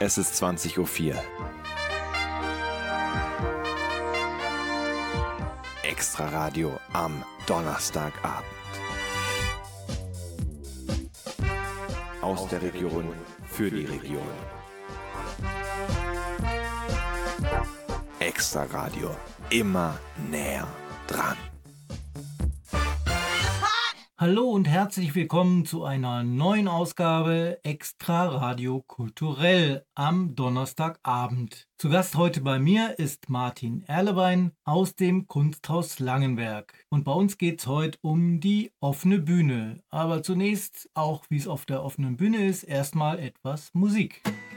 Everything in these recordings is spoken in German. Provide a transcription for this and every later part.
Es ist 20.04 Uhr. Extra Radio am Donnerstagabend. Aus der Region für die Region. Extra Radio. Immer näher dran. Hallo und herzlich willkommen zu einer neuen Ausgabe Extra Radio Kulturell am Donnerstagabend. Zu Gast heute bei mir ist Martin Erlewein aus dem Kunsthaus Langenberg. Und bei uns geht es heute um die offene Bühne. Aber zunächst, auch wie es auf der offenen Bühne ist, erstmal etwas Musik. Everybody's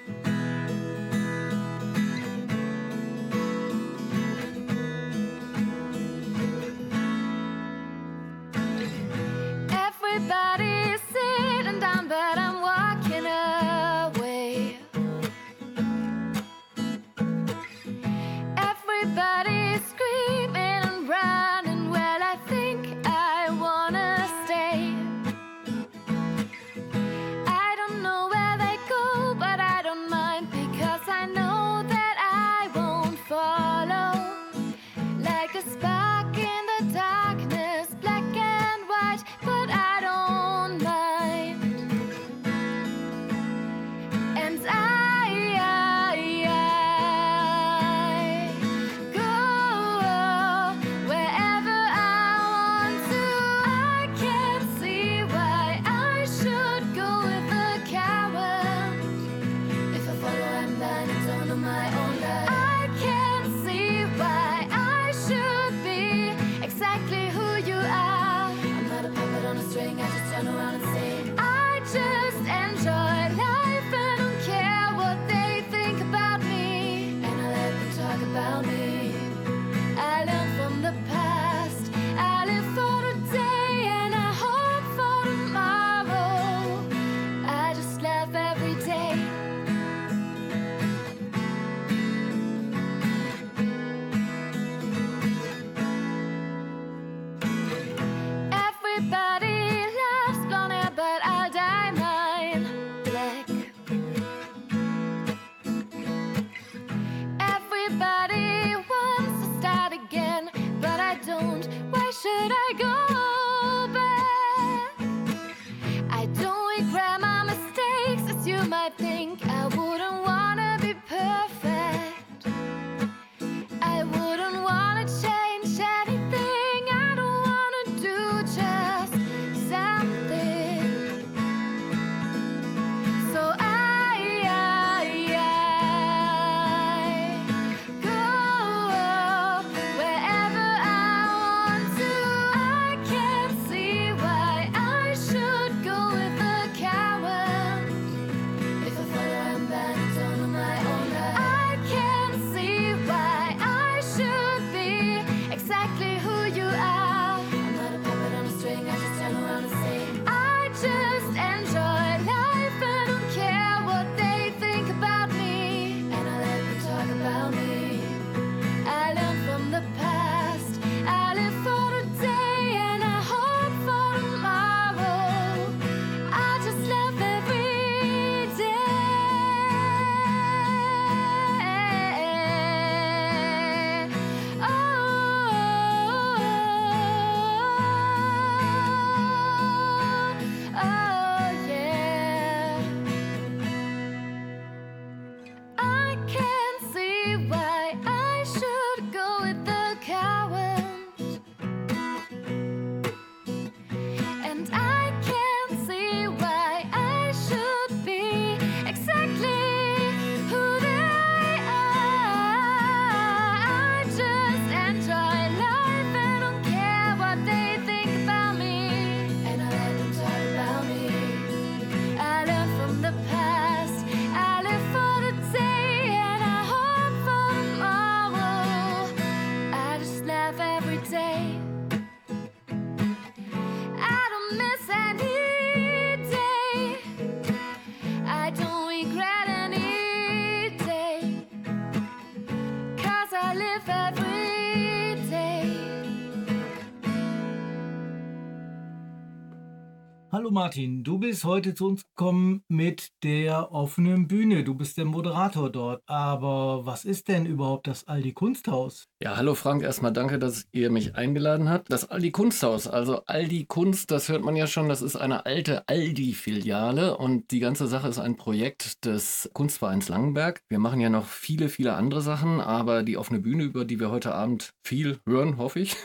Hallo Martin, du bist heute zu uns gekommen mit der offenen Bühne. Du bist der Moderator dort. Aber was ist denn überhaupt das Aldi Kunsthaus? Ja, hallo Frank, erstmal danke, dass ihr mich eingeladen habt. Das Aldi Kunsthaus, also Aldi Kunst, das hört man ja schon, das ist eine alte Aldi-Filiale und die ganze Sache ist ein Projekt des Kunstvereins Langenberg. Wir machen ja noch viele, viele andere Sachen, aber die offene Bühne, über die wir heute Abend viel hören, hoffe ich,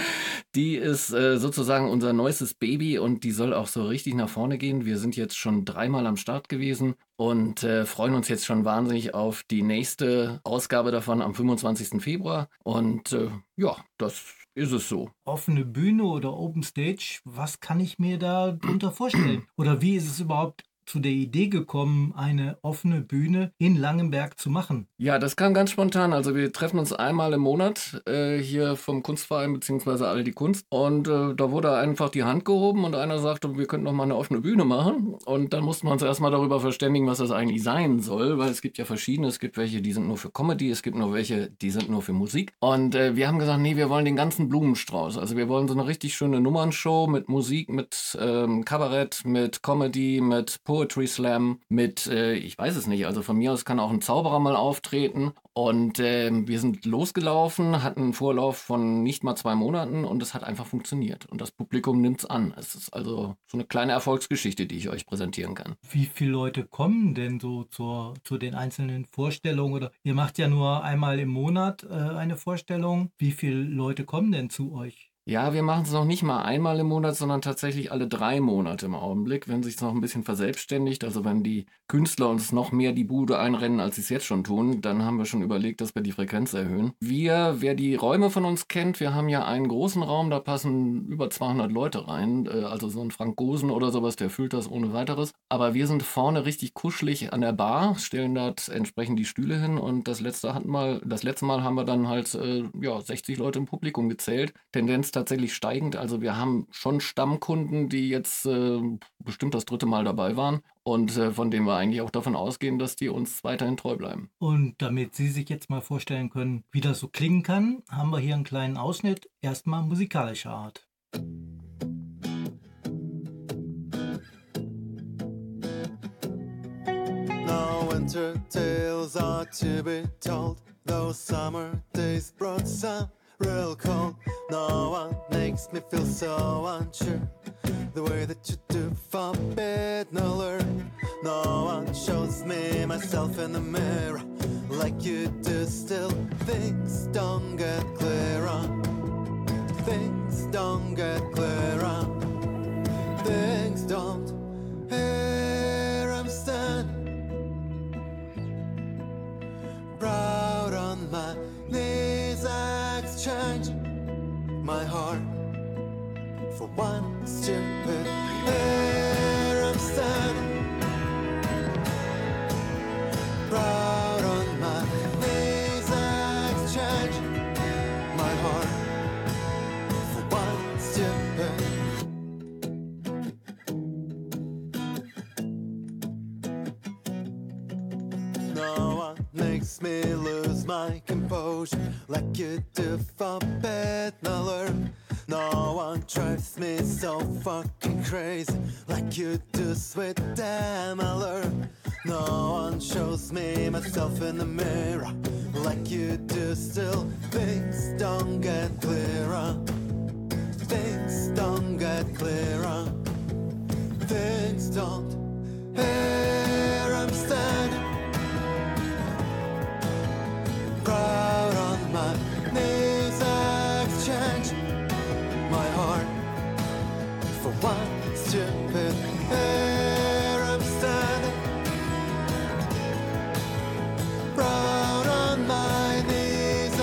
die ist äh, sozusagen unser neuestes Baby und die soll auch so richtig nach vorne gehen. Wir sind jetzt schon dreimal am Start gewesen und äh, freuen uns jetzt schon wahnsinnig auf die nächste Ausgabe davon am 25. Februar. Und äh, ja, das ist es so. Offene Bühne oder Open Stage, was kann ich mir da drunter vorstellen? Oder wie ist es überhaupt zu der Idee gekommen, eine offene Bühne in Langenberg zu machen? Ja, das kam ganz spontan. Also wir treffen uns einmal im Monat äh, hier vom Kunstverein bzw. All die Kunst. Und äh, da wurde einfach die Hand gehoben und einer sagte, wir könnten noch mal eine offene Bühne machen. Und dann mussten wir uns erstmal darüber verständigen, was das eigentlich sein soll, weil es gibt ja verschiedene. Es gibt welche, die sind nur für Comedy, es gibt nur welche, die sind nur für Musik. Und äh, wir haben gesagt, nee, wir wollen den ganzen Blumenstrauß. Also wir wollen so eine richtig schöne Nummernshow mit Musik, mit ähm, Kabarett, mit Comedy, mit Poetry Slam, mit, äh, ich weiß es nicht, also von mir aus kann auch ein Zauberer mal auftreten. Und äh, wir sind losgelaufen, hatten einen Vorlauf von nicht mal zwei Monaten und es hat einfach funktioniert. Und das Publikum nimmt es an. Es ist also so eine kleine Erfolgsgeschichte, die ich euch präsentieren kann. Wie viele Leute kommen denn so zur, zu den einzelnen Vorstellungen? Oder ihr macht ja nur einmal im Monat äh, eine Vorstellung. Wie viele Leute kommen denn zu euch? Ja, wir machen es noch nicht mal einmal im Monat, sondern tatsächlich alle drei Monate im Augenblick, wenn sich noch ein bisschen verselbstständigt. Also wenn die Künstler uns noch mehr die Bude einrennen, als sie es jetzt schon tun, dann haben wir schon überlegt, dass wir die Frequenz erhöhen. Wir, wer die Räume von uns kennt, wir haben ja einen großen Raum, da passen über 200 Leute rein. Äh, also so ein Frank Gosen oder sowas, der füllt das ohne weiteres. Aber wir sind vorne richtig kuschelig an der Bar, stellen dort entsprechend die Stühle hin und das letzte mal, das letzte Mal haben wir dann halt äh, ja 60 Leute im Publikum gezählt. Tendenz tatsächlich steigend. Also wir haben schon Stammkunden, die jetzt äh, bestimmt das dritte Mal dabei waren und äh, von denen wir eigentlich auch davon ausgehen, dass die uns weiterhin treu bleiben. Und damit Sie sich jetzt mal vorstellen können, wie das so klingen kann, haben wir hier einen kleinen Ausschnitt, erstmal musikalischer Art. No winter tales are to be told. Those summer days brought some real cold. No one makes me feel so unsure. The way that you do forbidden alert. No one shows me myself in the mirror like you do. Still, things don't get clearer. Things don't get clearer. Things don't. Here I'm standing proud on my exchange my heart for one stupid here I'm standing proud on my knees exchange my heart for one stupid No one makes me lose my composure like you do for bed alert. No one drives me so fucking crazy like you do, sweet damn alert. No one shows me myself in the mirror like you do. Still, things don't get clearer. Things don't get clearer. Things don't. Here I'm standing proud on my knees exchange my heart. For one stupid here I'm standing proud on my knees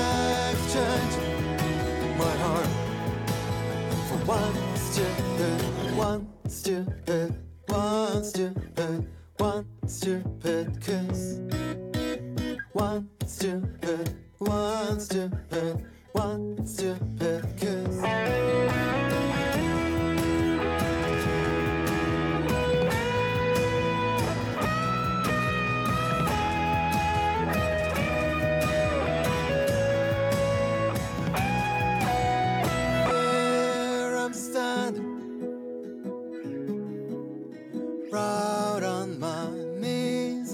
exchange my heart. For one stupid one stupid one stupid one stupid kiss stupid, one stupid, one stupid kiss. Here I'm standing, proud on my knees,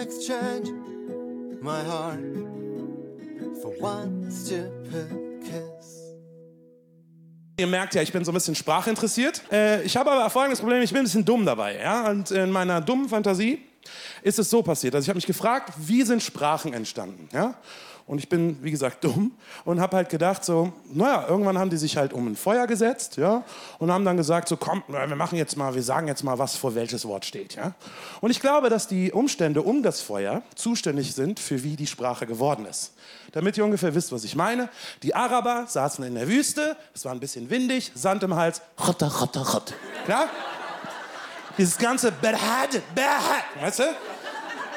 exchange my heart for one stupid kiss. Ihr merkt ja, ich bin so ein bisschen sprachinteressiert. Äh, ich habe aber folgendes Problem, ich bin ein bisschen dumm dabei. Ja? Und in meiner dummen Fantasie ist es so passiert. Also ich habe mich gefragt, wie sind Sprachen entstanden? Ja? Und ich bin, wie gesagt, dumm und habe halt gedacht, so, naja, irgendwann haben die sich halt um ein Feuer gesetzt, ja, und haben dann gesagt, so, komm, wir machen jetzt mal, wir sagen jetzt mal, was vor welches Wort steht, ja. Und ich glaube, dass die Umstände um das Feuer zuständig sind, für wie die Sprache geworden ist. Damit ihr ungefähr wisst, was ich meine. Die Araber saßen in der Wüste, es war ein bisschen windig, Sand im Hals, rotter, rotter, rott. Ja? Dieses ganze Berhad, Berhad, weißt du?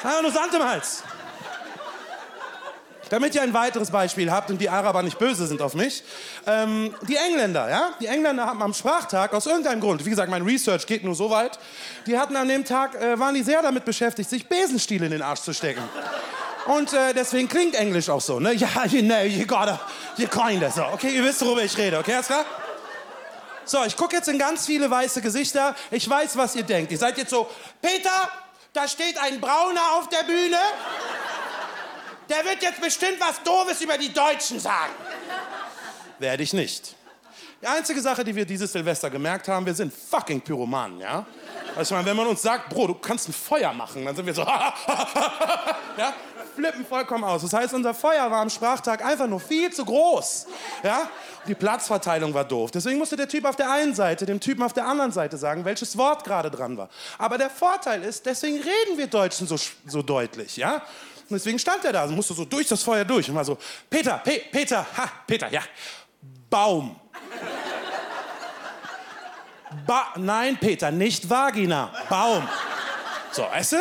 Einfach nur Sand im Hals. Damit ihr ein weiteres Beispiel habt und die Araber nicht böse sind auf mich. Ähm, die Engländer, ja? Die Engländer haben am Sprachtag aus irgendeinem Grund, wie gesagt, mein Research geht nur so weit, die hatten an dem Tag, äh, waren die sehr damit beschäftigt, sich Besenstiel in den Arsch zu stecken. Und äh, deswegen klingt Englisch auch so, ne? Ja, you know, you gotta, you kinda, so. Okay, ihr wisst, worüber ich rede, okay, alles klar? So, ich gucke jetzt in ganz viele weiße Gesichter. Ich weiß, was ihr denkt. Ihr seid jetzt so, Peter, da steht ein Brauner auf der Bühne. Der wird jetzt bestimmt was Doofes über die Deutschen sagen. Werde ich nicht. Die einzige Sache, die wir dieses Silvester gemerkt haben, wir sind fucking Pyromanen, ja? Also ich meine, wenn man uns sagt, Bro, du kannst ein Feuer machen, dann sind wir so, ja? Flippen vollkommen aus. Das heißt, unser Feuer war am Sprachtag einfach nur viel zu groß, ja? Die Platzverteilung war doof. Deswegen musste der Typ auf der einen Seite dem Typen auf der anderen Seite sagen, welches Wort gerade dran war. Aber der Vorteil ist, deswegen reden wir Deutschen so, so deutlich, ja? Und deswegen stand er da und musste so durch das Feuer durch und war so, Peter, Pe Peter, ha, Peter, ja, Baum. Ba Nein, Peter, nicht Vagina, Baum. So, weißt du?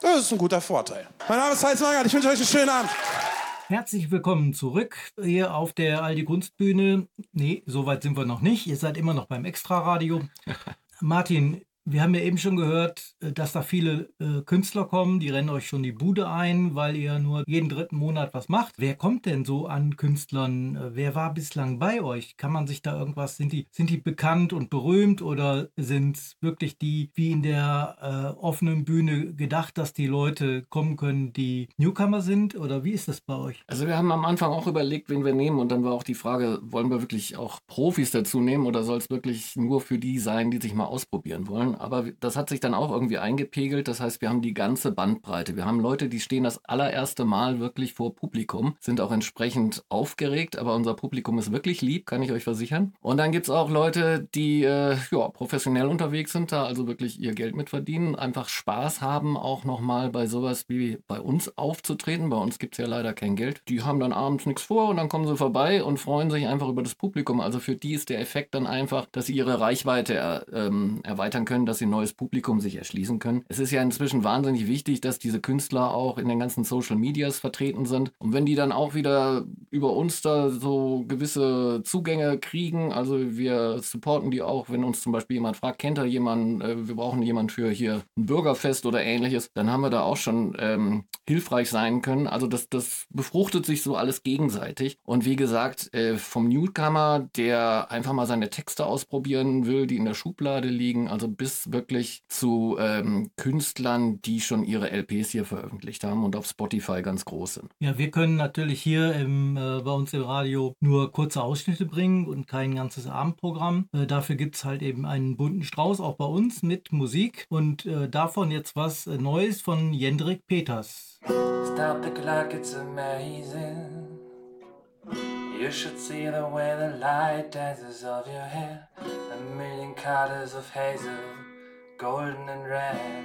Das ist ein guter Vorteil. Mein Name ist Heinz Mangert, ich wünsche euch einen schönen Abend. Herzlich willkommen zurück hier auf der Aldi Kunstbühne. Nee, so weit sind wir noch nicht. Ihr seid immer noch beim Extraradio. Martin, wir haben ja eben schon gehört, äh, dass da viele äh, Künstler kommen, die rennen euch schon die Bude ein, weil ihr nur jeden dritten Monat was macht. Wer kommt denn so an Künstlern? Äh, Wer war bislang bei euch? Kann man sich da irgendwas, sind die, sind die bekannt und berühmt oder sind es wirklich die, wie in der äh, offenen Bühne gedacht, dass die Leute kommen können, die Newcomer sind? Oder wie ist das bei euch? Also wir haben am Anfang auch überlegt, wen wir nehmen und dann war auch die Frage, wollen wir wirklich auch Profis dazu nehmen oder soll es wirklich nur für die sein, die sich mal ausprobieren wollen? Aber das hat sich dann auch irgendwie eingepegelt. Das heißt, wir haben die ganze Bandbreite. Wir haben Leute, die stehen das allererste Mal wirklich vor Publikum, sind auch entsprechend aufgeregt, aber unser Publikum ist wirklich lieb, kann ich euch versichern. Und dann gibt es auch Leute, die äh, ja, professionell unterwegs sind, da also wirklich ihr Geld mit verdienen, einfach Spaß haben, auch nochmal bei sowas wie bei uns aufzutreten. Bei uns gibt es ja leider kein Geld. Die haben dann abends nichts vor und dann kommen sie vorbei und freuen sich einfach über das Publikum. Also für die ist der Effekt dann einfach, dass sie ihre Reichweite er, ähm, erweitern können, dass sie ein neues Publikum sich erschließen können. Es ist ja inzwischen wahnsinnig wichtig, dass diese Künstler auch in den ganzen Social Medias vertreten sind. Und wenn die dann auch wieder über uns da so gewisse Zugänge kriegen, also wir supporten die auch, wenn uns zum Beispiel jemand fragt, kennt er jemanden, äh, wir brauchen jemanden für hier ein Bürgerfest oder ähnliches, dann haben wir da auch schon ähm, hilfreich sein können. Also das, das befruchtet sich so alles gegenseitig. Und wie gesagt, äh, vom Newcomer, der einfach mal seine Texte ausprobieren will, die in der Schublade liegen, also bis wirklich zu ähm, Künstlern, die schon ihre LPs hier veröffentlicht haben und auf Spotify ganz groß sind. Ja, wir können natürlich hier im, äh, bei uns im Radio nur kurze Ausschnitte bringen und kein ganzes Abendprogramm. Äh, dafür gibt es halt eben einen bunten Strauß, auch bei uns mit Musik. Und äh, davon jetzt was äh, Neues von Jendrik Peters. Stop the clock, it's amazing. You should see the way the light dances off your hair. A million colors of hazel, golden and red.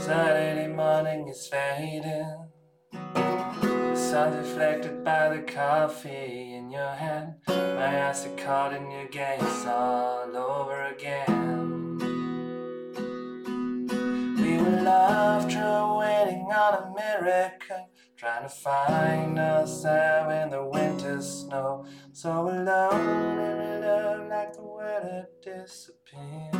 Saturday morning is fading. The sun's reflected by the coffee in your hand. My eyes are caught in your gaze all over again. We were loved, true, waiting on a miracle. Trying to find ourselves in the winter snow. So alone in love, like the had disappeared.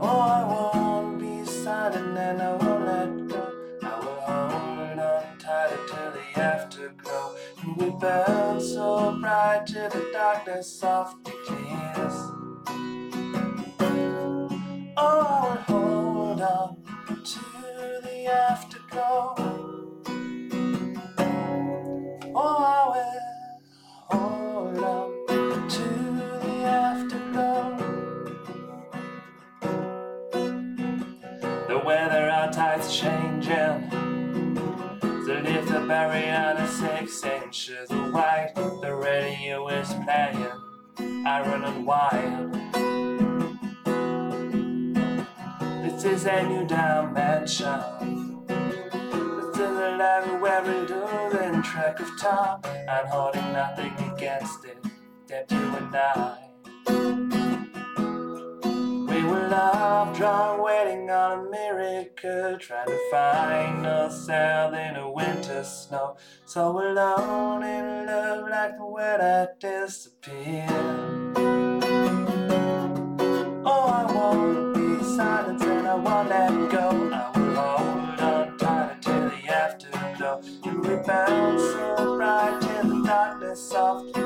Oh, I won't be silent and I won't let go. I will hold on tighter till the afterglow. And we burn so bright till the darkness softly clears. To the afterglow. Oh, I will hold on to the afterglow. The weather outside's changing. The lift the barrier to six inches wide. The radio is playing iron and wire. This is a new dimension. And holding nothing against it, except you and I. We were love drunk, waiting on a miracle, trying to find ourselves in a winter snow. So alone in love, like the that disappeared. The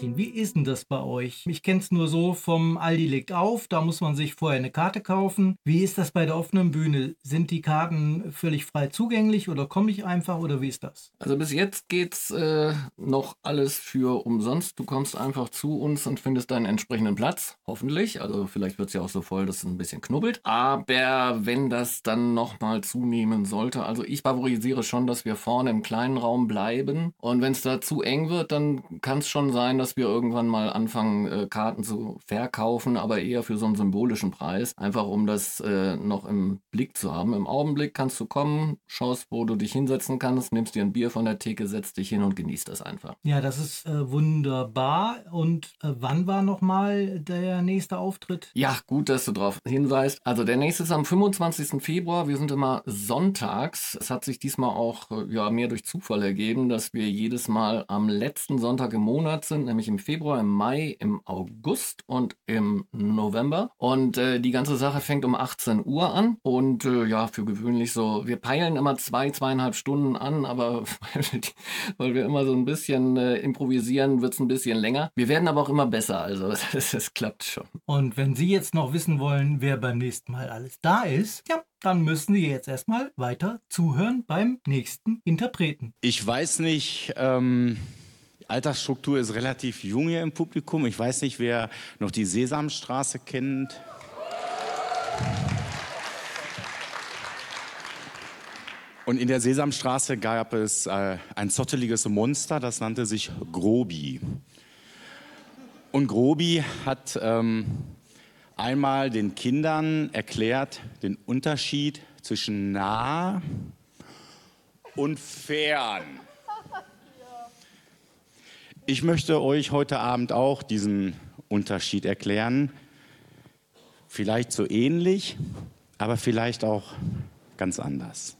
Martin, wie ist denn das bei euch? Ich kenne es nur so vom Aldi legt auf, da muss man sich vorher eine Karte kaufen. Wie ist das bei der offenen Bühne? Sind die Karten völlig frei zugänglich oder komme ich einfach oder wie ist das? Also bis jetzt geht's äh, noch alles für umsonst. Du kommst einfach zu uns und findest deinen entsprechenden Platz, hoffentlich. Also vielleicht wird's ja auch so voll, dass es ein bisschen knubbelt. Aber wenn das dann nochmal zunehmen sollte, also ich favorisiere schon, dass wir vorne im kleinen Raum bleiben. Und wenn es da zu eng wird, dann kann es schon sein, dass wir irgendwann mal anfangen, äh, Karten zu verkaufen, aber eher für so einen symbolischen Preis. Einfach um das äh, noch im Blick zu haben. Im Augenblick kannst du kommen, schaust, wo du dich hinsetzen kannst, nimmst dir ein Bier von der Theke, setzt dich hin und genießt das einfach. Ja, das ist äh, wunderbar. Und äh, wann war nochmal der nächste Auftritt? Ja, gut, dass du darauf hinweist. Also der nächste ist am 25. Februar. Wir sind immer sonntags. Es hat sich diesmal auch äh, ja, mehr durch Zufall ergeben, dass wir jedes Mal am letzten Sonntag im Monat sind, nämlich im Februar, im Mai, im August und im November. Und äh, die ganze Sache fängt um 18 Uhr an. Und äh, ja, für gewöhnlich so, wir peilen immer zwei, zweieinhalb Stunden an, aber weil wir immer so ein bisschen äh, improvisieren, wird es ein bisschen länger. Wir werden aber auch immer besser, also es, klappt schon. Und wenn Sie jetzt noch wissen wollen, wer beim nächsten Mal alles da ist, ja, dann müssen Sie jetzt erstmal weiter zuhören beim nächsten Interpreten. Ich weiß nicht, ähm, Altersstruktur ist relativ jung hier im Publikum. Ich weiß nicht, wer noch die Sesamstraße kennt. Und in der Sesamstraße gab es äh, ein zotteliges Monster, das nannte sich Grobi. Und Grobi hat ähm, einmal den Kindern erklärt den Unterschied zwischen nah und fern. Ich möchte euch heute Abend auch diesen Unterschied erklären. Vielleicht so ähnlich, aber vielleicht auch ganz anders.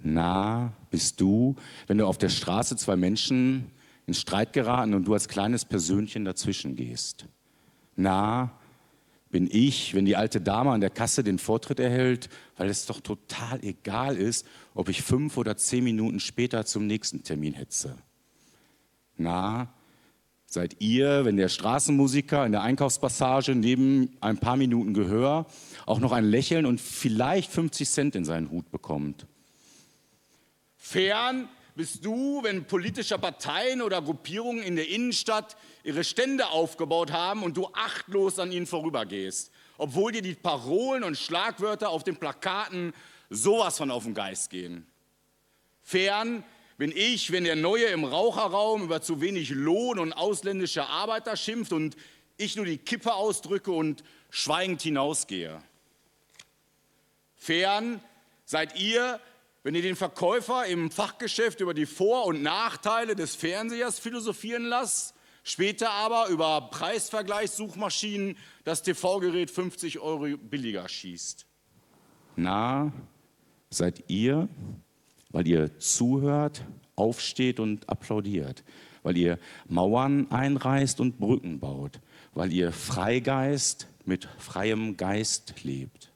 Nah bist du, wenn du auf der Straße zwei Menschen in Streit geraten und du als kleines Persönchen dazwischen gehst. Nah bin ich, wenn die alte Dame an der Kasse den Vortritt erhält, weil es doch total egal ist, ob ich fünf oder zehn Minuten später zum nächsten Termin hetze. Na, seid ihr, wenn der Straßenmusiker in der Einkaufspassage neben ein paar Minuten Gehör auch noch ein Lächeln und vielleicht 50 Cent in seinen Hut bekommt. Fern bist du, wenn politische Parteien oder Gruppierungen in der Innenstadt ihre Stände aufgebaut haben und du achtlos an ihnen vorübergehst, obwohl dir die Parolen und Schlagwörter auf den Plakaten sowas von auf den Geist gehen. Fern bin ich, wenn der Neue im Raucherraum über zu wenig Lohn und ausländische Arbeiter schimpft und ich nur die Kippe ausdrücke und schweigend hinausgehe. Fern seid ihr, wenn ihr den Verkäufer im Fachgeschäft über die Vor- und Nachteile des Fernsehers philosophieren lasst, später aber über Preisvergleichssuchmaschinen das TV-Gerät 50 Euro billiger schießt. Na, seid ihr, weil ihr zuhört, aufsteht und applaudiert, weil ihr Mauern einreißt und Brücken baut, weil ihr Freigeist mit freiem Geist lebt.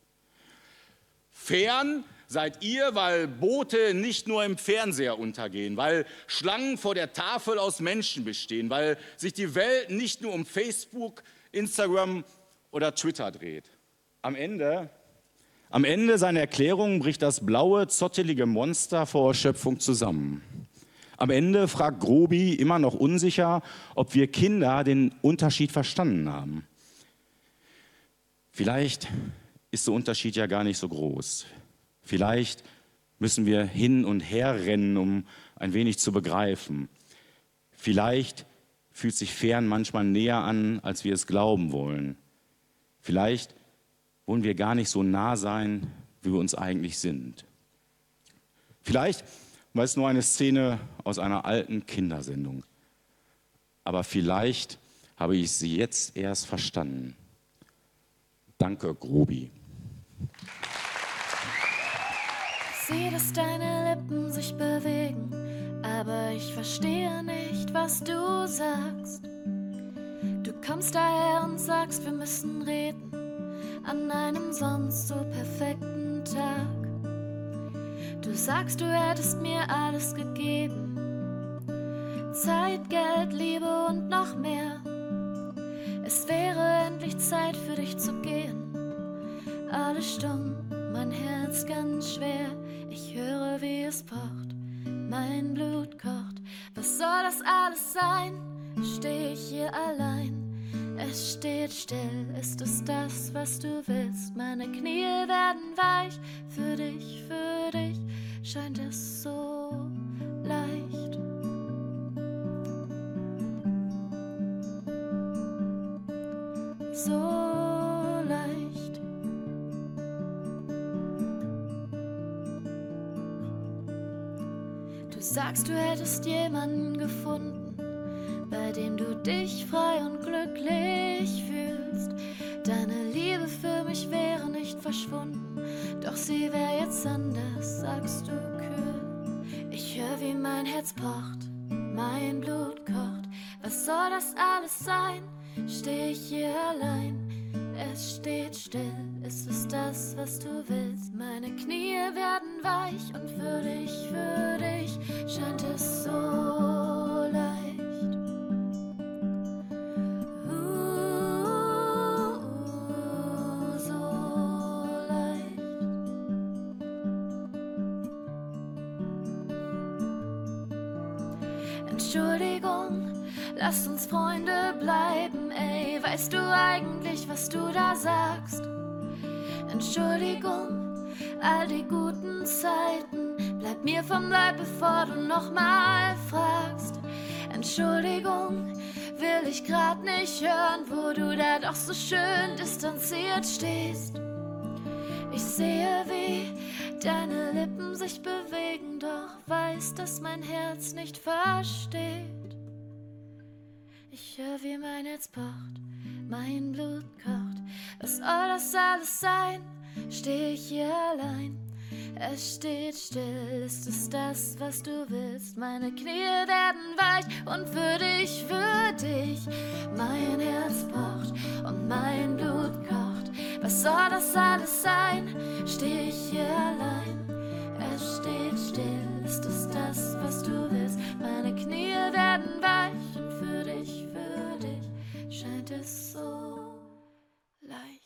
Fern seid ihr, weil Boote nicht nur im Fernseher untergehen, weil Schlangen vor der Tafel aus Menschen bestehen, weil sich die Welt nicht nur um Facebook, Instagram oder Twitter dreht. Am Ende, am Ende seiner Erklärung bricht das blaue, zottelige Monster vor Erschöpfung zusammen. Am Ende fragt Grobi immer noch unsicher, ob wir Kinder den Unterschied verstanden haben. Vielleicht ist der Unterschied ja gar nicht so groß. Vielleicht müssen wir hin und her rennen, um ein wenig zu begreifen. Vielleicht fühlt sich fern manchmal näher an, als wir es glauben wollen. Vielleicht wollen wir gar nicht so nah sein, wie wir uns eigentlich sind. Vielleicht war es nur eine Szene aus einer alten Kindersendung. Aber vielleicht habe ich sie jetzt erst verstanden. Danke, Grobi. Sieh, dass deine Lippen sich bewegen, aber ich verstehe nicht, was du sagst. Du kommst daher und sagst, wir müssen reden an einem sonst so perfekten Tag. Du sagst, du hättest mir alles gegeben. Zeit, Geld, Liebe und noch mehr. Es wäre endlich Zeit für dich zu gehen. Alles stumm, mein Herz ganz schwer. Ich höre, wie es pocht, mein Blut kocht. Was soll das alles sein? Steh ich hier allein? Es steht still, ist es das, was du willst? Meine Knie werden weich, für dich, für dich scheint es so leicht. So leicht. Du sagst, du hättest jemanden gefunden, dich frei und glücklich fühlst. Deine Liebe für mich wäre nicht verschwunden, doch sie wäre jetzt anders, sagst du kühl. Ich höre, wie mein Herz pocht, mein Blut kocht. Was soll das alles sein? Steh ich hier allein? Es steht still, ist es das, was du willst? Meine Knie werden weich und für dich, für all die guten Zeiten, bleib mir vom Leib, bevor du nochmal fragst. Entschuldigung, will ich grad nicht hören, wo du da doch so schön distanziert stehst. Ich sehe, wie deine Lippen sich bewegen, doch weiß, dass mein Herz nicht versteht. Ich höre, wie mein Herz pocht, mein Blut kocht. Was soll das alles sein? Steh ich hier allein? Es steht still, ist es das, was du willst? Meine Knie werden weich und für dich, für dich. Mein Herz pocht und mein Blut kocht. Was soll das alles sein? Steh ich hier allein? Es steht still, ist es das, was du willst? Meine Knie werden weich und für dich, für dich scheint es so leicht.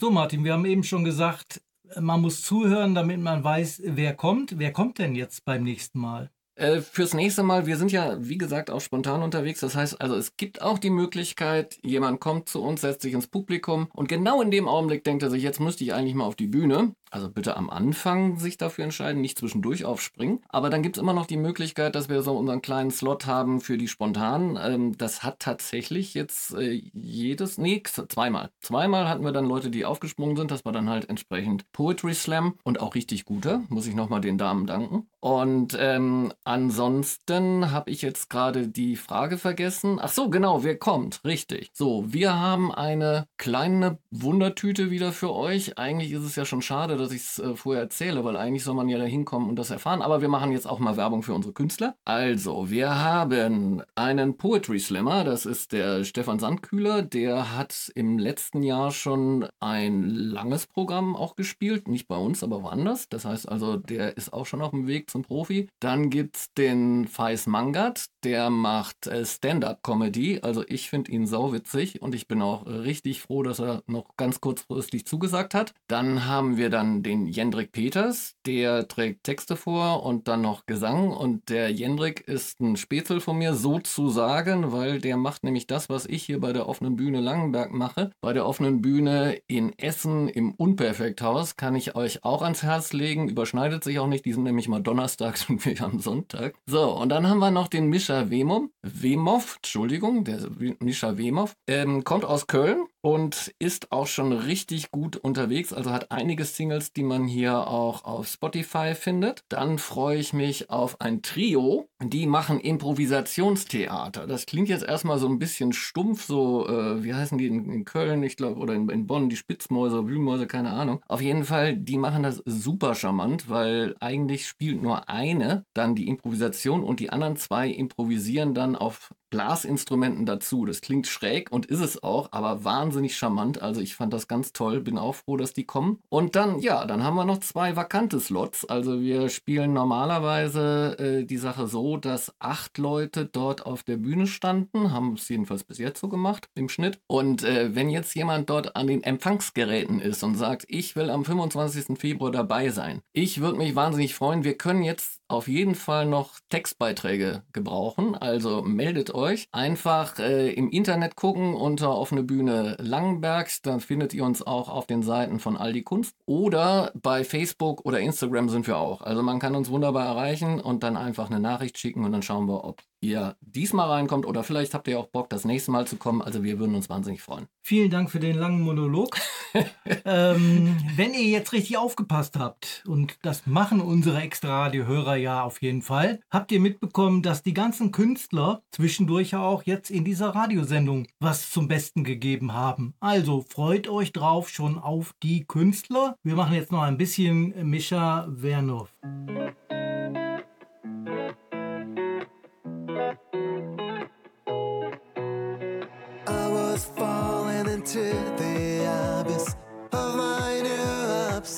So, Martin, wir haben eben schon gesagt, man muss zuhören, damit man weiß, wer kommt. Wer kommt denn jetzt beim nächsten Mal? Äh, fürs nächste Mal, wir sind ja, wie gesagt, auch spontan unterwegs. Das heißt, also es gibt auch die Möglichkeit, jemand kommt zu uns, setzt sich ins Publikum und genau in dem Augenblick denkt er sich, jetzt müsste ich eigentlich mal auf die Bühne. Also bitte am Anfang sich dafür entscheiden, nicht zwischendurch aufspringen. Aber dann gibt es immer noch die Möglichkeit, dass wir so unseren kleinen Slot haben für die Spontanen. Ähm, das hat tatsächlich jetzt äh, jedes, nee, zweimal. Zweimal hatten wir dann Leute, die aufgesprungen sind. Das war dann halt entsprechend Poetry Slam und auch richtig gute. Muss ich nochmal den Damen danken. Und ähm, ansonsten habe ich jetzt gerade die Frage vergessen. Ach so, genau, wer kommt? Richtig. So, wir haben eine kleine Wundertüte wieder für euch. Eigentlich ist es ja schon schade, dass ich es äh, vorher erzähle, weil eigentlich soll man ja da hinkommen und das erfahren. Aber wir machen jetzt auch mal Werbung für unsere Künstler. Also, wir haben einen Poetry Slammer, das ist der Stefan Sandkühler. Der hat im letzten Jahr schon ein langes Programm auch gespielt. Nicht bei uns, aber woanders. Das heißt also, der ist auch schon auf dem Weg zum Profi. Dann gibt es den Fais Mangat, der macht äh, Stand-up-Comedy. Also ich finde ihn sauwitzig und ich bin auch richtig froh, dass er noch ganz kurzfristig zugesagt hat. Dann haben wir dann den Jendrik Peters, der trägt Texte vor und dann noch Gesang. Und der Jendrik ist ein Spätzle von mir sozusagen, weil der macht nämlich das, was ich hier bei der offenen Bühne Langenberg mache. Bei der offenen Bühne in Essen im Unperfekthaus kann ich euch auch ans Herz legen. Überschneidet sich auch nicht. Die sind nämlich mal donnerstags und wir am Sonntag. So, und dann haben wir noch den Mischa Wemov. Wemov, Entschuldigung, der Mischa Wemov. Ähm, kommt aus Köln und ist auch schon richtig gut unterwegs. Also hat einige Singles, die man hier auch auf Spotify findet. Dann freue ich mich auf ein Trio. Die machen Improvisationstheater. Das klingt jetzt erstmal so ein bisschen stumpf, so, äh, wie heißen die in, in Köln, ich glaube, oder in, in, Bonn, die Spitzmäuse, Blühmäuse, keine Ahnung. Auf jeden Fall, die machen das super charmant, weil eigentlich spielt nur eine dann die Improvisation und die anderen zwei improvisieren dann auf Blasinstrumenten dazu. Das klingt schräg und ist es auch, aber wahnsinnig charmant. Also ich fand das ganz toll, bin auch froh, dass die kommen. Und dann, ja, dann haben wir noch zwei vakante Slots. Also wir spielen normalerweise äh, die Sache so, dass acht Leute dort auf der Bühne standen, haben es jedenfalls bis jetzt so gemacht im Schnitt. Und äh, wenn jetzt jemand dort an den Empfangsgeräten ist und sagt, ich will am 25. Februar dabei sein, ich würde mich wahnsinnig freuen. Wir können jetzt auf jeden Fall noch Textbeiträge gebrauchen. Also meldet euch. Einfach äh, im Internet gucken unter offene Bühne Langenbergs. Dann findet ihr uns auch auf den Seiten von Aldi Kunst. Oder bei Facebook oder Instagram sind wir auch. Also man kann uns wunderbar erreichen und dann einfach eine Nachricht schicken und dann schauen wir, ob ihr diesmal reinkommt oder vielleicht habt ihr auch Bock, das nächste Mal zu kommen. Also wir würden uns wahnsinnig freuen. Vielen Dank für den langen Monolog. ähm, wenn ihr jetzt richtig aufgepasst habt, und das machen unsere Extra-Radio-Hörer ja auf jeden Fall, habt ihr mitbekommen, dass die ganzen Künstler zwischendurch ja auch jetzt in dieser Radiosendung was zum Besten gegeben haben. Also freut euch drauf schon auf die Künstler. Wir machen jetzt noch ein bisschen Mischa Wernov.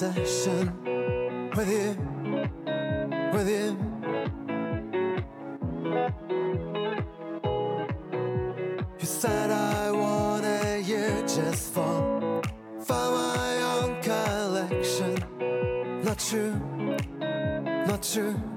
Obsession with you, with you. You said I wanted you just for, for my own collection. Not true, not true.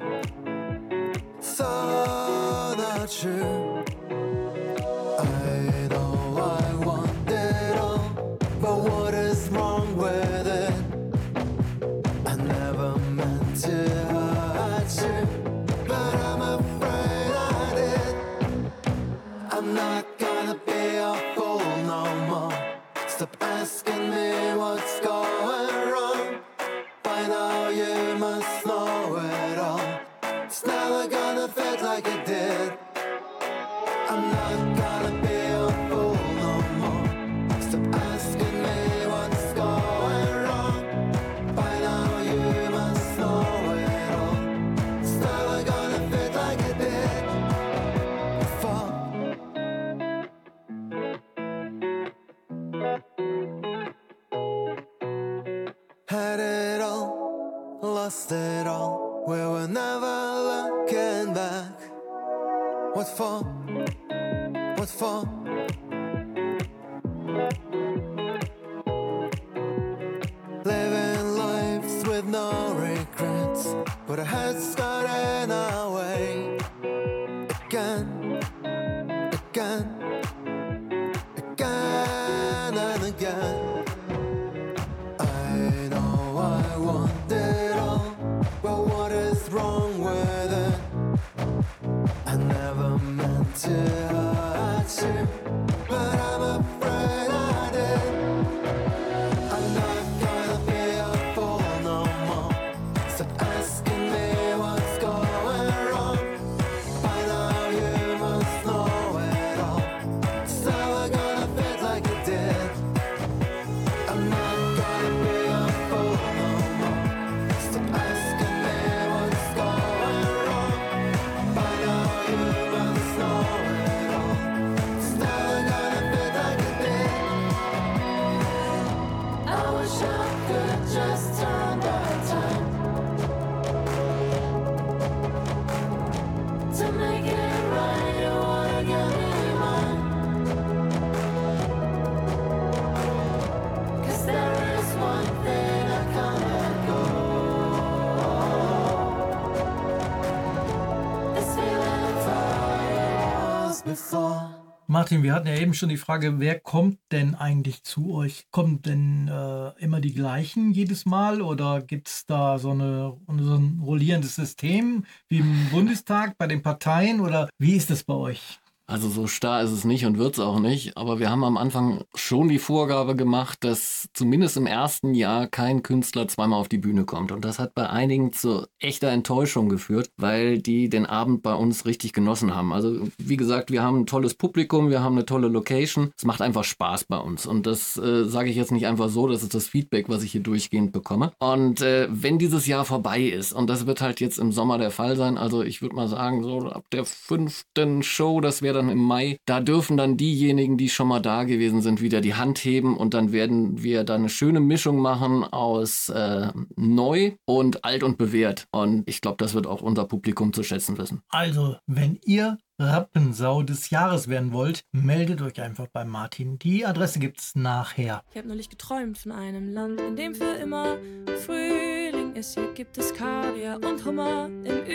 Before. Martin, wir hatten ja eben schon die Frage, wer kommt denn eigentlich zu euch? Kommen denn äh, immer die gleichen jedes Mal oder gibt es da so, eine, so ein rollierendes System wie im Bundestag bei den Parteien oder wie ist das bei euch? Also so starr ist es nicht und wird es auch nicht. Aber wir haben am Anfang schon die Vorgabe gemacht, dass zumindest im ersten Jahr kein Künstler zweimal auf die Bühne kommt. Und das hat bei einigen zu echter Enttäuschung geführt, weil die den Abend bei uns richtig genossen haben. Also wie gesagt, wir haben ein tolles Publikum, wir haben eine tolle Location. Es macht einfach Spaß bei uns. Und das äh, sage ich jetzt nicht einfach so, das ist das Feedback, was ich hier durchgehend bekomme. Und äh, wenn dieses Jahr vorbei ist, und das wird halt jetzt im Sommer der Fall sein, also ich würde mal sagen, so ab der fünften Show, das wäre dann im Mai. Da dürfen dann diejenigen, die schon mal da gewesen sind, wieder die Hand heben und dann werden wir da eine schöne Mischung machen aus äh, neu und alt und bewährt. Und ich glaube, das wird auch unser Publikum zu schätzen wissen. Also, wenn ihr Rappensau des Jahres werden wollt, meldet euch einfach bei Martin. Die Adresse gibt's nachher. Ich habe neulich geträumt von einem Land, in dem für immer Frühling ist. Hier gibt es Kaviar und Hummer im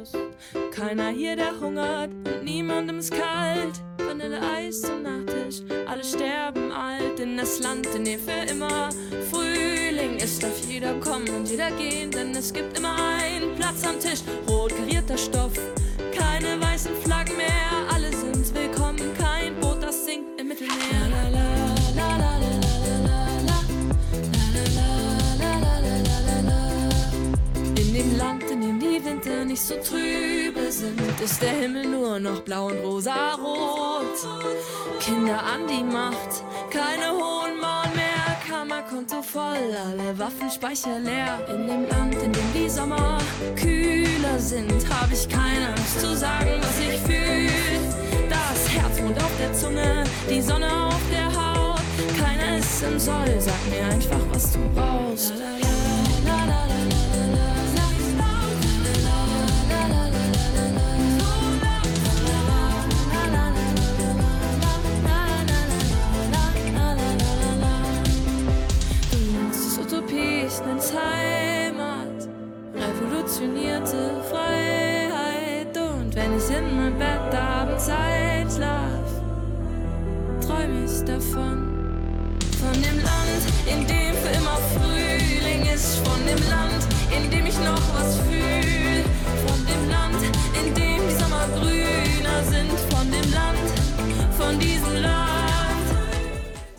Überfluss. Keiner hier, der hungert und niemandem ist kalt. Vanilleeis zum Nachtisch, alle sterben alt in das Land, in dem für immer Frühling ist. Darf jeder kommen und jeder gehen, denn es gibt immer einen Platz am Tisch. Rot karierter Stoff, die Winter nicht so trübe sind, ist der Himmel nur noch blau und rosa-rot. Kinder an die Macht, keine hohen Mauern mehr, Kammerkonto voll, alle Waffenspeicher leer. In dem Land, in dem die Sommer kühler sind, habe ich keine Angst zu sagen, was ich fühle. Das Herzmond auf der Zunge, die Sonne auf der Haut. Keiner ist im Soll, sag mir einfach, was du brauchst. Revolutionierte Freiheit. Und wenn ich in mein Bett abends einschlaf, träum ich davon. Von dem Land, in dem für immer Frühling ist. Von dem Land, in dem ich noch was fühl.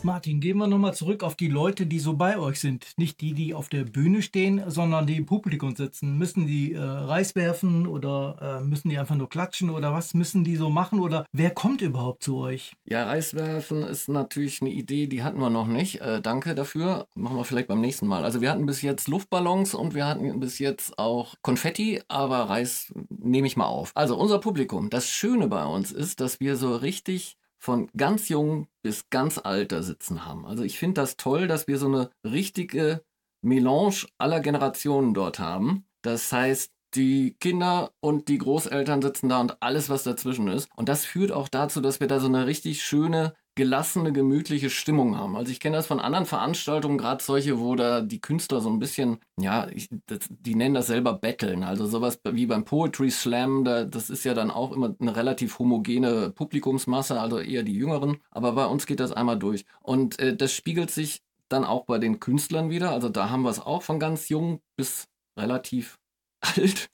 Martin, gehen wir nochmal zurück auf die Leute, die so bei euch sind. Nicht die, die auf der Bühne stehen, sondern die im Publikum sitzen. Müssen die äh, Reis werfen oder äh, müssen die einfach nur klatschen oder was müssen die so machen oder wer kommt überhaupt zu euch? Ja, Reiswerfen ist natürlich eine Idee, die hatten wir noch nicht. Äh, danke dafür. Machen wir vielleicht beim nächsten Mal. Also wir hatten bis jetzt Luftballons und wir hatten bis jetzt auch Konfetti, aber Reis nehme ich mal auf. Also unser Publikum, das Schöne bei uns ist, dass wir so richtig von ganz jung bis ganz alt sitzen haben. Also ich finde das toll, dass wir so eine richtige Melange aller Generationen dort haben. Das heißt, die Kinder und die Großeltern sitzen da und alles, was dazwischen ist. Und das führt auch dazu, dass wir da so eine richtig schöne, gelassene, gemütliche Stimmung haben. Also ich kenne das von anderen Veranstaltungen, gerade solche, wo da die Künstler so ein bisschen, ja, ich, das, die nennen das selber Betteln. Also sowas wie beim Poetry Slam, da, das ist ja dann auch immer eine relativ homogene Publikumsmasse, also eher die Jüngeren. Aber bei uns geht das einmal durch. Und äh, das spiegelt sich dann auch bei den Künstlern wieder. Also da haben wir es auch von ganz jung bis relativ alt.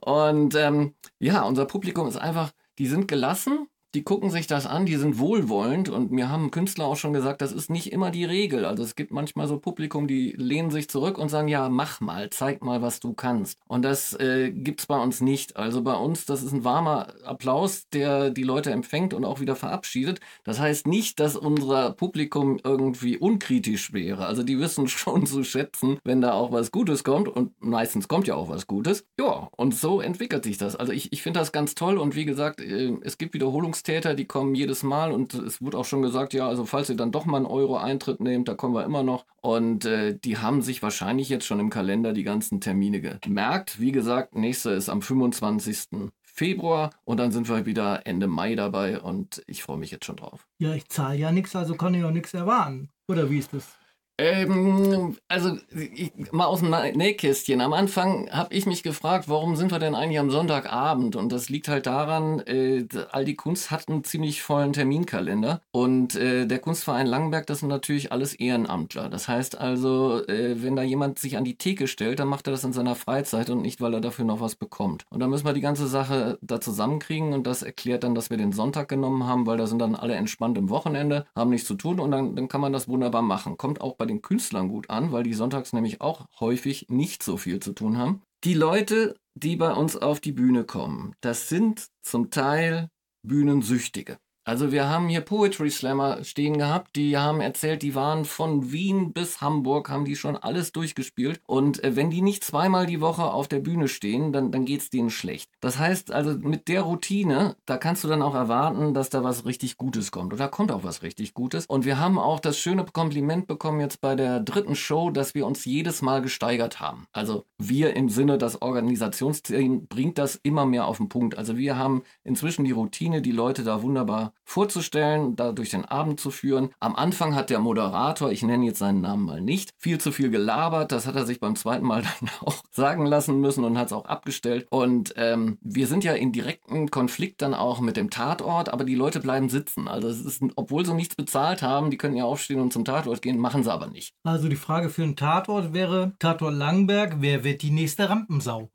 und ähm, ja, unser Publikum ist einfach, die sind gelassen, die gucken sich das an, die sind wohlwollend und mir haben Künstler auch schon gesagt, das ist nicht immer die Regel. Also es gibt manchmal so Publikum, die lehnen sich zurück und sagen, ja, mach mal, zeig mal, was du kannst. Und das äh, gibt's bei uns nicht. Also bei uns, das ist ein warmer Applaus, der die Leute empfängt und auch wieder verabschiedet. Das heißt nicht, dass unser Publikum irgendwie unkritisch wäre. Also die wissen schon zu schätzen, wenn da auch was Gutes kommt und meistens kommt ja auch was Gutes. Ja, und so entwickelt sich das. Also ich, ich finde das ganz toll und wie gesagt, äh, es gibt Wiederholungs Täter, die kommen jedes Mal und es wurde auch schon gesagt, ja, also falls ihr dann doch mal einen Euro Eintritt nehmt, da kommen wir immer noch. Und äh, die haben sich wahrscheinlich jetzt schon im Kalender die ganzen Termine gemerkt. Wie gesagt, nächster ist am 25. Februar und dann sind wir wieder Ende Mai dabei und ich freue mich jetzt schon drauf. Ja, ich zahle ja nichts, also kann ich auch nichts erwarten. Oder wie ist das? Ähm, also ich, mal aus dem Nähkästchen. Am Anfang habe ich mich gefragt, warum sind wir denn eigentlich am Sonntagabend? Und das liegt halt daran, äh, all die Kunst hat einen ziemlich vollen Terminkalender. Und äh, der Kunstverein Langenberg, das sind natürlich alles Ehrenamtler. Das heißt also, äh, wenn da jemand sich an die Theke stellt, dann macht er das in seiner Freizeit und nicht, weil er dafür noch was bekommt. Und dann müssen wir die ganze Sache da zusammenkriegen und das erklärt dann, dass wir den Sonntag genommen haben, weil da sind dann alle entspannt im Wochenende, haben nichts zu tun und dann, dann kann man das wunderbar machen. Kommt auch bei den Künstlern gut an, weil die sonntags nämlich auch häufig nicht so viel zu tun haben. Die Leute, die bei uns auf die Bühne kommen, das sind zum Teil Bühnensüchtige. Also wir haben hier Poetry Slammer stehen gehabt, die haben erzählt, die waren von Wien bis Hamburg, haben die schon alles durchgespielt. Und äh, wenn die nicht zweimal die Woche auf der Bühne stehen, dann, dann geht es denen schlecht. Das heißt also, mit der Routine, da kannst du dann auch erwarten, dass da was richtig Gutes kommt. Und da kommt auch was richtig Gutes. Und wir haben auch das schöne Kompliment bekommen jetzt bei der dritten Show, dass wir uns jedes Mal gesteigert haben. Also wir im Sinne, das Organisationsteam bringt das immer mehr auf den Punkt. Also wir haben inzwischen die Routine, die Leute da wunderbar vorzustellen, da durch den Abend zu führen. Am Anfang hat der Moderator, ich nenne jetzt seinen Namen mal nicht, viel zu viel gelabert. Das hat er sich beim zweiten Mal dann auch sagen lassen müssen und hat es auch abgestellt. Und ähm, wir sind ja in direkten Konflikt dann auch mit dem Tatort, aber die Leute bleiben sitzen. Also es ist, obwohl sie nichts bezahlt haben, die können ja aufstehen und zum Tatort gehen, machen sie aber nicht. Also die Frage für einen Tatort wäre, Tatort Langenberg, wer wird die nächste Rampensau?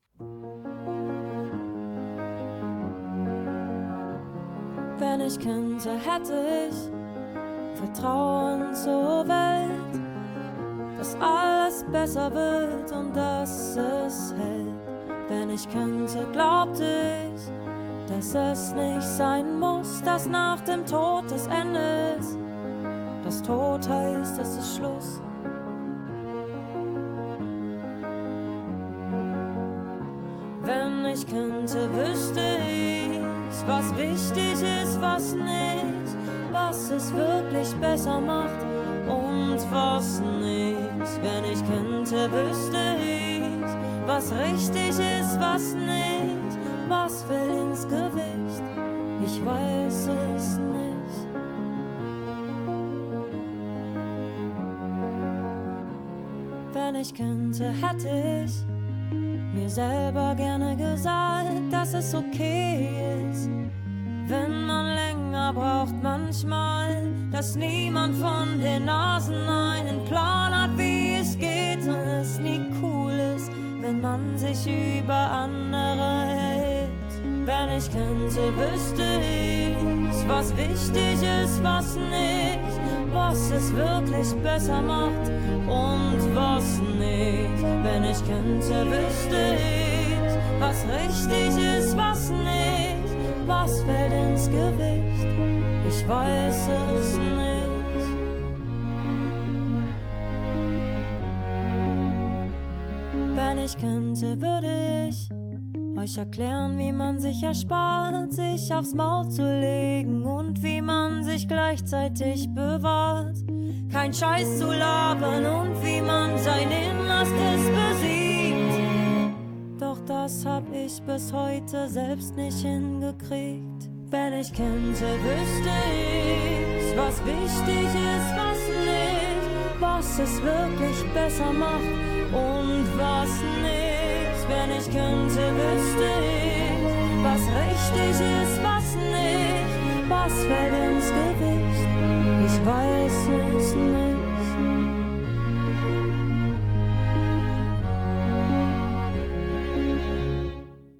Wenn ich könnte, hätte ich Vertrauen zur Welt, dass alles besser wird und dass es hält. Wenn ich könnte, glaubte ich, dass es nicht sein muss, dass nach dem Tod des Endes das Tod heißt, es ist Schluss. Wenn ich könnte, wüsste ich, was wichtig ist, was nicht, was es wirklich besser macht und was nicht. Wenn ich könnte, wüsste ich, was richtig ist, was nicht, was fällt ins Gewicht. Ich weiß es nicht. Wenn ich könnte, hätte ich mir selber gerne gesagt, dass es okay ist, wenn man länger braucht manchmal, dass niemand von den Nasen einen Plan hat, wie es geht und es nie cool ist, wenn man sich über andere hält. Wenn ich könnte, wüsste ich, was wichtig ist, was nicht, was es wirklich besser macht und was nicht. Wenn ich könnte, wüsste ich, was richtig ist, was nicht, was fällt ins Gewicht. Ich weiß es nicht. Wenn ich könnte, würde ich euch erklären, wie man sich erspart, sich aufs Maul zu legen und wie man sich gleichzeitig bewahrt. Kein Scheiß zu labern und wie man sein Innerstes besiegt. Doch das hab ich bis heute selbst nicht hingekriegt. Wenn ich könnte, wüsste ich, was wichtig ist, was nicht, was es wirklich besser macht und was nicht. Wenn ich könnte, wüsste ich, was richtig ist, was nicht, was fällt ins Gewicht. Ich weiß es nicht.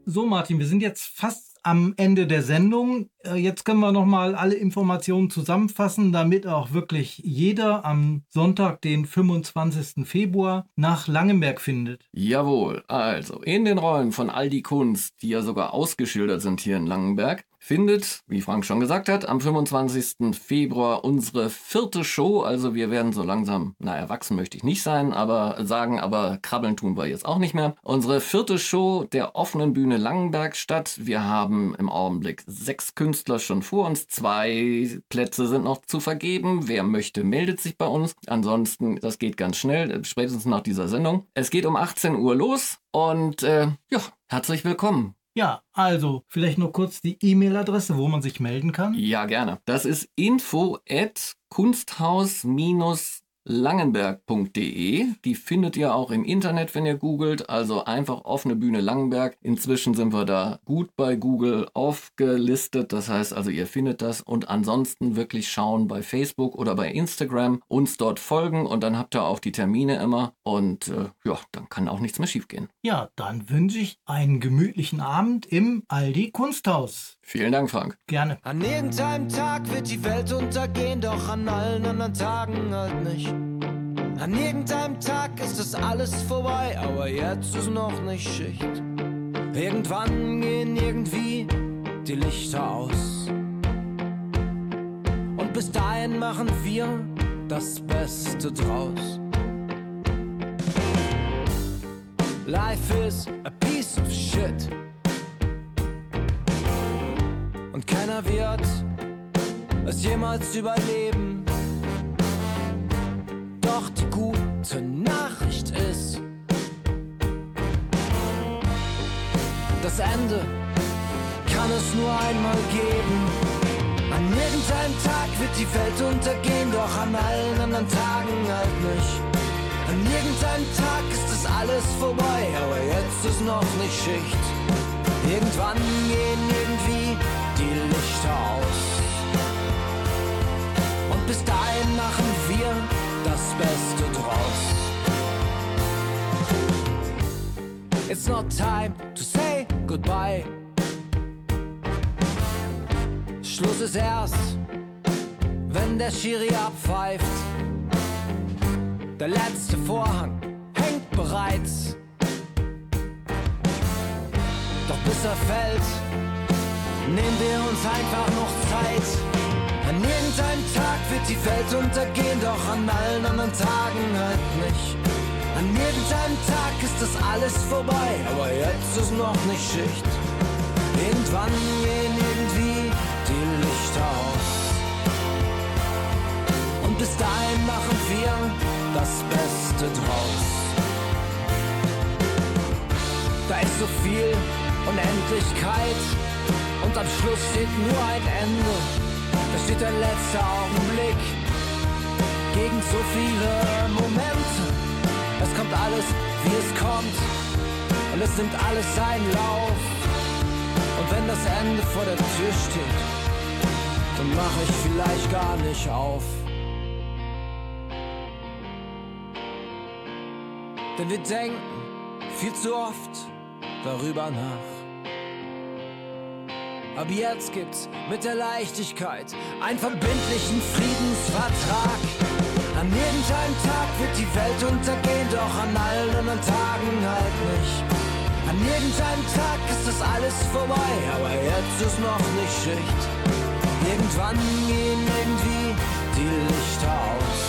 So, Martin, wir sind jetzt fast am Ende der Sendung. Äh, Jetzt können wir nochmal alle Informationen zusammenfassen, damit auch wirklich jeder am Sonntag, den 25. Februar, nach Langenberg findet. Jawohl, also in den Räumen von Aldi Kunst, die ja sogar ausgeschildert sind hier in Langenberg, findet, wie Frank schon gesagt hat, am 25. Februar unsere vierte Show. Also wir werden so langsam, na erwachsen möchte ich nicht sein, aber sagen, aber krabbeln tun wir jetzt auch nicht mehr. Unsere vierte Show der offenen Bühne Langenberg statt. Wir haben im Augenblick sechs Künstler schon vor uns. Zwei Plätze sind noch zu vergeben. Wer möchte, meldet sich bei uns. Ansonsten, das geht ganz schnell, spätestens nach dieser Sendung. Es geht um 18 Uhr los und äh, ja, herzlich willkommen. Ja, also vielleicht nur kurz die E-Mail-Adresse, wo man sich melden kann. Ja, gerne. Das ist info at kunsthaus langenberg.de. Die findet ihr auch im Internet, wenn ihr googelt. Also einfach offene Bühne Langenberg. Inzwischen sind wir da gut bei Google aufgelistet. Das heißt also, ihr findet das. Und ansonsten wirklich schauen bei Facebook oder bei Instagram, uns dort folgen und dann habt ihr auch die Termine immer. Und äh, ja, dann kann auch nichts mehr schiefgehen. Ja, dann wünsche ich einen gemütlichen Abend im Aldi Kunsthaus. Vielen Dank, Frank. Gerne. An irgendeinem Tag wird die Welt untergehen, doch an allen anderen Tagen halt nicht. An irgendeinem Tag ist es alles vorbei, aber jetzt ist noch nicht Schicht. Irgendwann gehen irgendwie die Lichter aus. Und bis dahin machen wir das Beste draus. Life is a piece of shit. Und keiner wird es jemals überleben. Doch die gute Nachricht ist, das Ende kann es nur einmal geben. An irgendeinem Tag wird die Welt untergehen, doch an allen anderen Tagen halt nicht. An irgendeinem Tag ist es alles vorbei, aber jetzt ist noch nicht Schicht. Irgendwann gehen irgendwie aus. Und bis dahin machen wir das Beste draus. It's not time to say goodbye. Schluss ist erst, wenn der Schiri abpfeift. Der letzte Vorhang hängt bereits. Doch bis er fällt, nehmen wir uns einfach noch Zeit. An irgendeinem Tag wird die Welt untergehen, doch an allen anderen Tagen halt nicht. An irgendeinem Tag ist das alles vorbei, aber jetzt ist noch nicht Schicht. Irgendwann gehen irgendwie die Lichter aus. Und bis dahin machen wir das Beste draus. Da ist so viel Unendlichkeit am Schluss steht nur ein Ende. Da steht der letzte Augenblick gegen so viele Momente. Es kommt alles, wie es kommt und es nimmt alles seinen Lauf. Und wenn das Ende vor der Tür steht, dann mache ich vielleicht gar nicht auf. Denn wir denken viel zu oft darüber nach. Ab jetzt gibt's mit der Leichtigkeit einen verbindlichen Friedensvertrag. An irgendeinem Tag wird die Welt untergehen, doch an allen anderen Tagen halt nicht. An irgendeinem Tag ist das alles vorbei, aber jetzt ist noch nicht Schicht. Irgendwann gehen irgendwie die Lichter aus.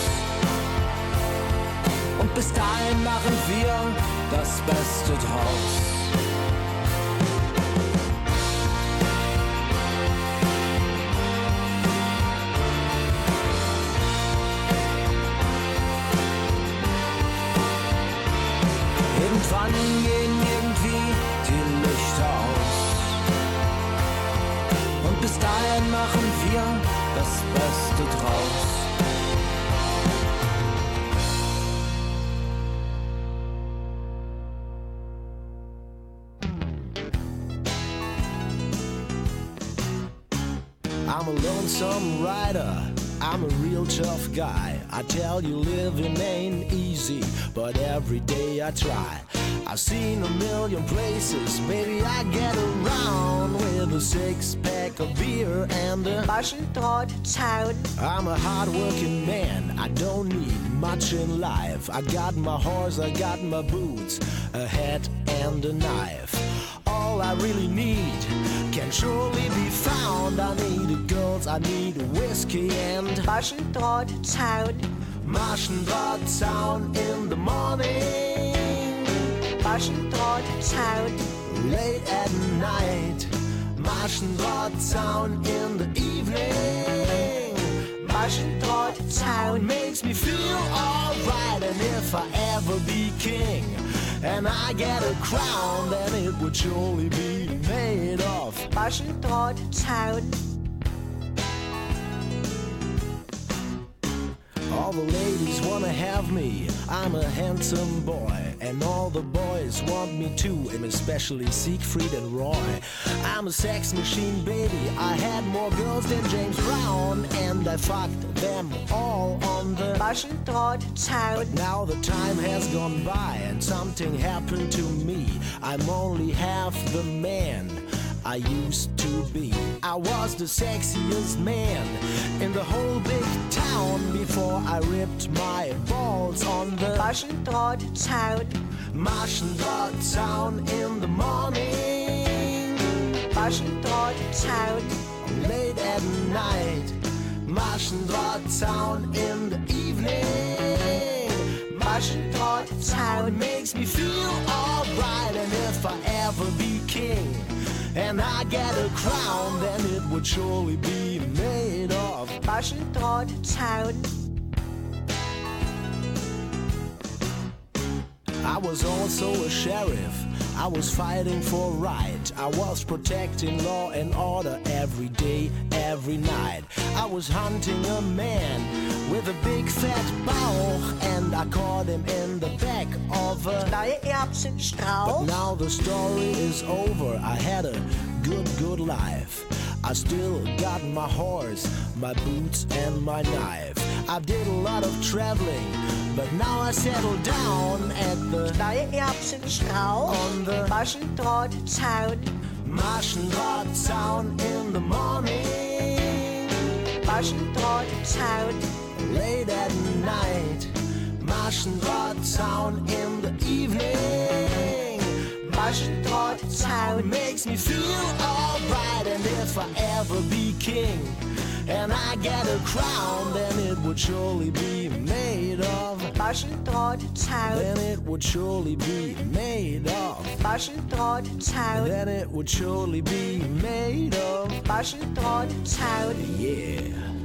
Und bis dahin machen wir das Beste draus. I'm a real tough guy. I tell you, living ain't easy, but every day I try. I've seen a million places, maybe I get around with a six pack of beer and a Maschendraht town. I'm a hardworking man, I don't need much in life. I got my horse, I got my boots, a hat and a knife. All I really need can surely be found. I need a girls, I need a whiskey and Maschendraht town. Maschendraht Town in the morning, Maschendraht town. late at night. Maschendraht Town in the evening. Maschendraht town. makes me feel alright. And if I ever be king and I get a crown, then it would surely be made of. All the ladies wanna have me. I'm a handsome boy, and all the boys want me too, and especially Siegfried and Roy. I'm a sex machine, baby. I had more girls than James Brown, and I fucked them all on the Maschendrahtzaun. But now the time has gone by, and something happened to me. I'm only half the man. I used to be. I was the sexiest man in the whole big town before I ripped my balls on the Maschendrahtzaun. Maschendrahtzaun in the morning, Maschendrahtzaun. late at night. Maschendrahtzaun in the evening. Maschendrahtzaun makes me feel alright, and if I ever be king and I get a crown, then it would surely be made of Maschendrahtzaun. I was also a sheriff. I was fighting for right. I was protecting law and order every day, every night. I was hunting a man with a big fat bauch, and I caught him in the back of a. But now the story is over. I had a good, good life. I still got my horse, my boots, and my knife. I did a lot of traveling, but now I settle down at the Neue Erbsenstrauch. on the Maschendrahtzaun. Maschendrahtzaun in the morning, Maschendrahtzaun. late at night. Maschendrahtzaun in the evening. Maschendrahtzaun makes me feel alright, and if I ever be king and I get a crown, then it would surely be made of. Maschendrahtzaun. Then it would surely be made of. Maschendrahtzaun. Then it would surely be made of. Maschendrahtzaun. Yeah.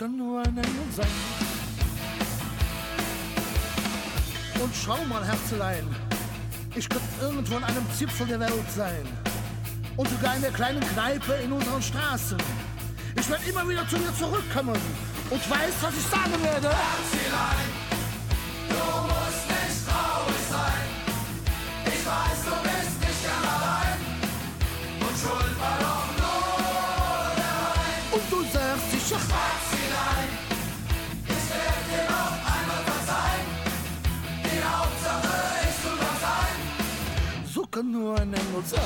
Kann nur ein Engel sein. Und schau mal, Herzelein, ich könnte irgendwo an einem Zipfel der Welt sein. Und sogar in der kleinen Kneipe in unseren Straßen. Ich werde immer wieder zu dir zurückkommen und weiß, was ich sagen werde. Herzlein, Kann nur ein Engel sein.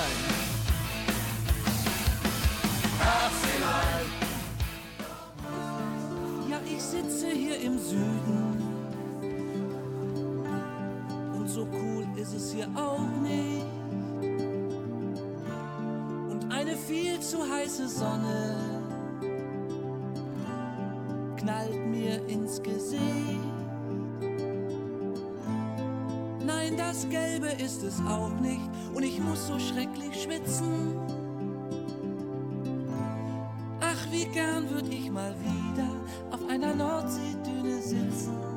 Ja, ich sitze hier im Süden. Und so cool ist es hier auch nicht. Und eine viel zu heiße Sonne Nein, das Gelbe ist es auch nicht und ich muss so schrecklich schwitzen. Ach, wie gern würd ich mal wieder auf einer Nordseedüne sitzen.